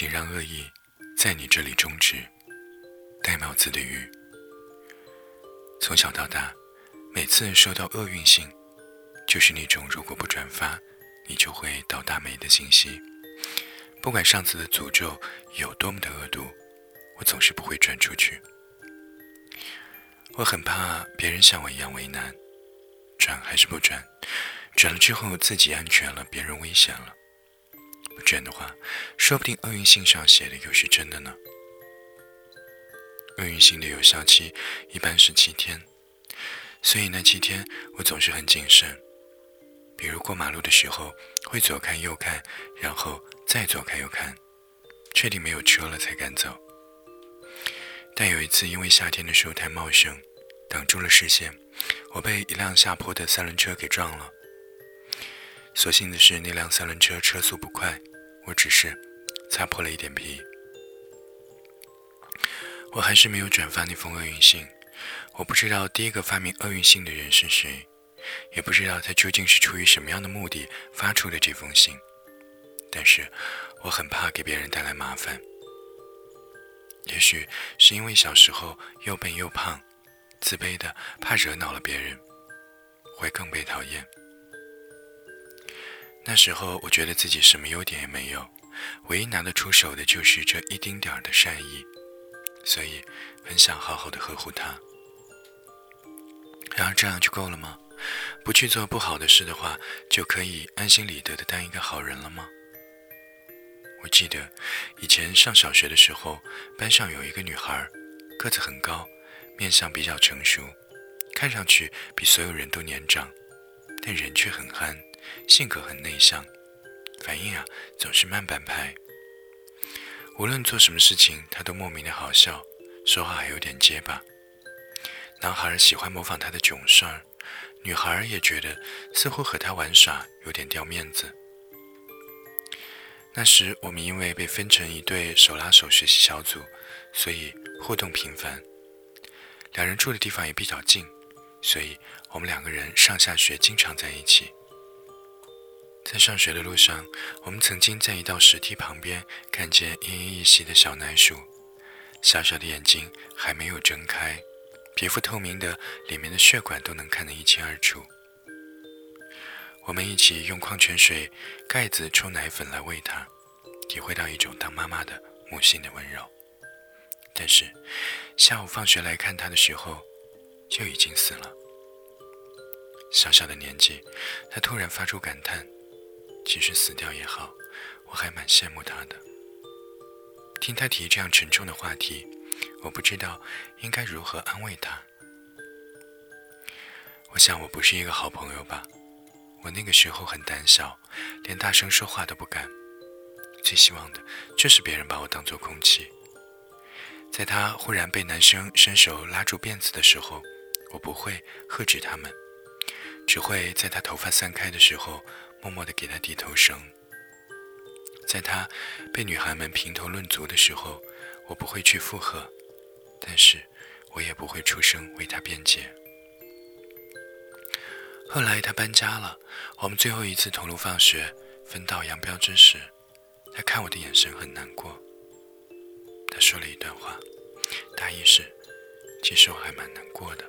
请让恶意在你这里终止。戴帽子的鱼。从小到大，每次收到厄运信，就是那种如果不转发，你就会倒大霉的信息。不管上次的诅咒有多么的恶毒，我总是不会转出去。我很怕别人像我一样为难，转还是不转？转了之后自己安全了，别人危险了。不转的话，说不定厄运信上写的又是真的呢。厄运信的有效期一般是七天，所以那七天我总是很谨慎。比如过马路的时候，会左看右看，然后再左看右看，确定没有车了才敢走。但有一次，因为夏天的树太茂盛，挡住了视线，我被一辆下坡的三轮车给撞了。所幸的是，那辆三轮车车速不快，我只是擦破了一点皮。我还是没有转发那封厄运信。我不知道第一个发明厄运信的人是谁，也不知道他究竟是出于什么样的目的发出的这封信。但是，我很怕给别人带来麻烦。也许是因为小时候又笨又胖，自卑的怕惹恼了别人，会更被讨厌。那时候我觉得自己什么优点也没有，唯一拿得出手的就是这一丁点儿的善意，所以很想好好的呵护他。然而这样就够了吗？不去做不好的事的话，就可以安心理得的当一个好人了吗？我记得以前上小学的时候，班上有一个女孩，个子很高，面相比较成熟，看上去比所有人都年长，但人却很憨，性格很内向，反应啊总是慢半拍。无论做什么事情，他都莫名的好笑，说话还有点结巴。男孩喜欢模仿他的囧事儿，女孩也觉得似乎和他玩耍有点掉面子。那时我们因为被分成一对手拉手学习小组，所以互动频繁。两人住的地方也比较近，所以我们两个人上下学经常在一起。在上学的路上，我们曾经在一道石梯旁边看见奄奄一息的小奶鼠，小小的眼睛还没有睁开，皮肤透明的，里面的血管都能看得一清二楚。我们一起用矿泉水盖子冲奶粉来喂它，体会到一种当妈妈的母性的温柔。但是下午放学来看它的时候，就已经死了。小小的年纪，他突然发出感叹：“其实死掉也好，我还蛮羡慕他的。”听他提这样沉重的话题，我不知道应该如何安慰他。我想我不是一个好朋友吧。我那个时候很胆小，连大声说话都不敢。最希望的就是别人把我当做空气。在他忽然被男生伸手拉住辫子的时候，我不会呵止他们，只会在他头发散开的时候，默默地给他低头绳。在他被女孩们评头论足的时候，我不会去附和，但是我也不会出声为他辩解。后来他搬家了，我们最后一次同路放学，分道扬镳之时，他看我的眼神很难过。他说了一段话，大意是：其实我还蛮难过的。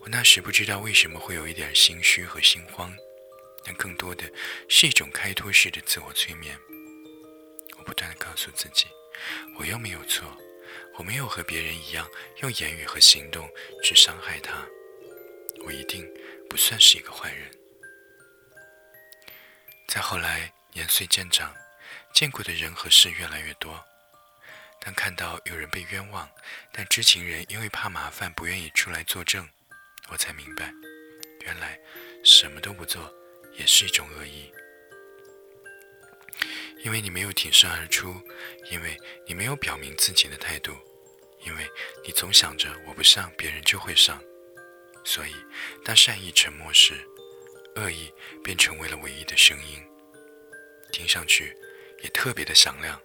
我那时不知道为什么会有一点心虚和心慌，但更多的是一种开脱式的自我催眠。我不断的告诉自己，我又没有错，我没有和别人一样用言语和行动去伤害他。我一定不算是一个坏人。再后来，年岁渐长，见过的人和事越来越多。当看到有人被冤枉，但知情人因为怕麻烦不愿意出来作证，我才明白，原来什么都不做也是一种恶意。因为你没有挺身而出，因为你没有表明自己的态度，因为你总想着我不上，别人就会上。所以，当善意沉默时，恶意便成为了唯一的声音，听上去也特别的响亮。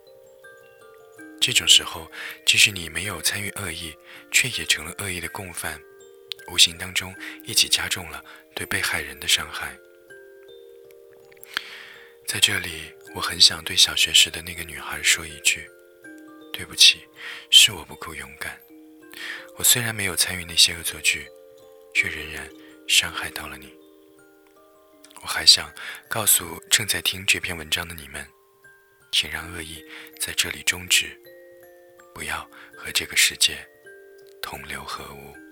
这种时候，即使你没有参与恶意，却也成了恶意的共犯，无形当中一起加重了对被害人的伤害。在这里，我很想对小学时的那个女孩说一句：“对不起，是我不够勇敢。我虽然没有参与那些恶作剧，却仍然伤害到了你。”我还想告诉正在听这篇文章的你们，请让恶意在这里终止，不要和这个世界同流合污。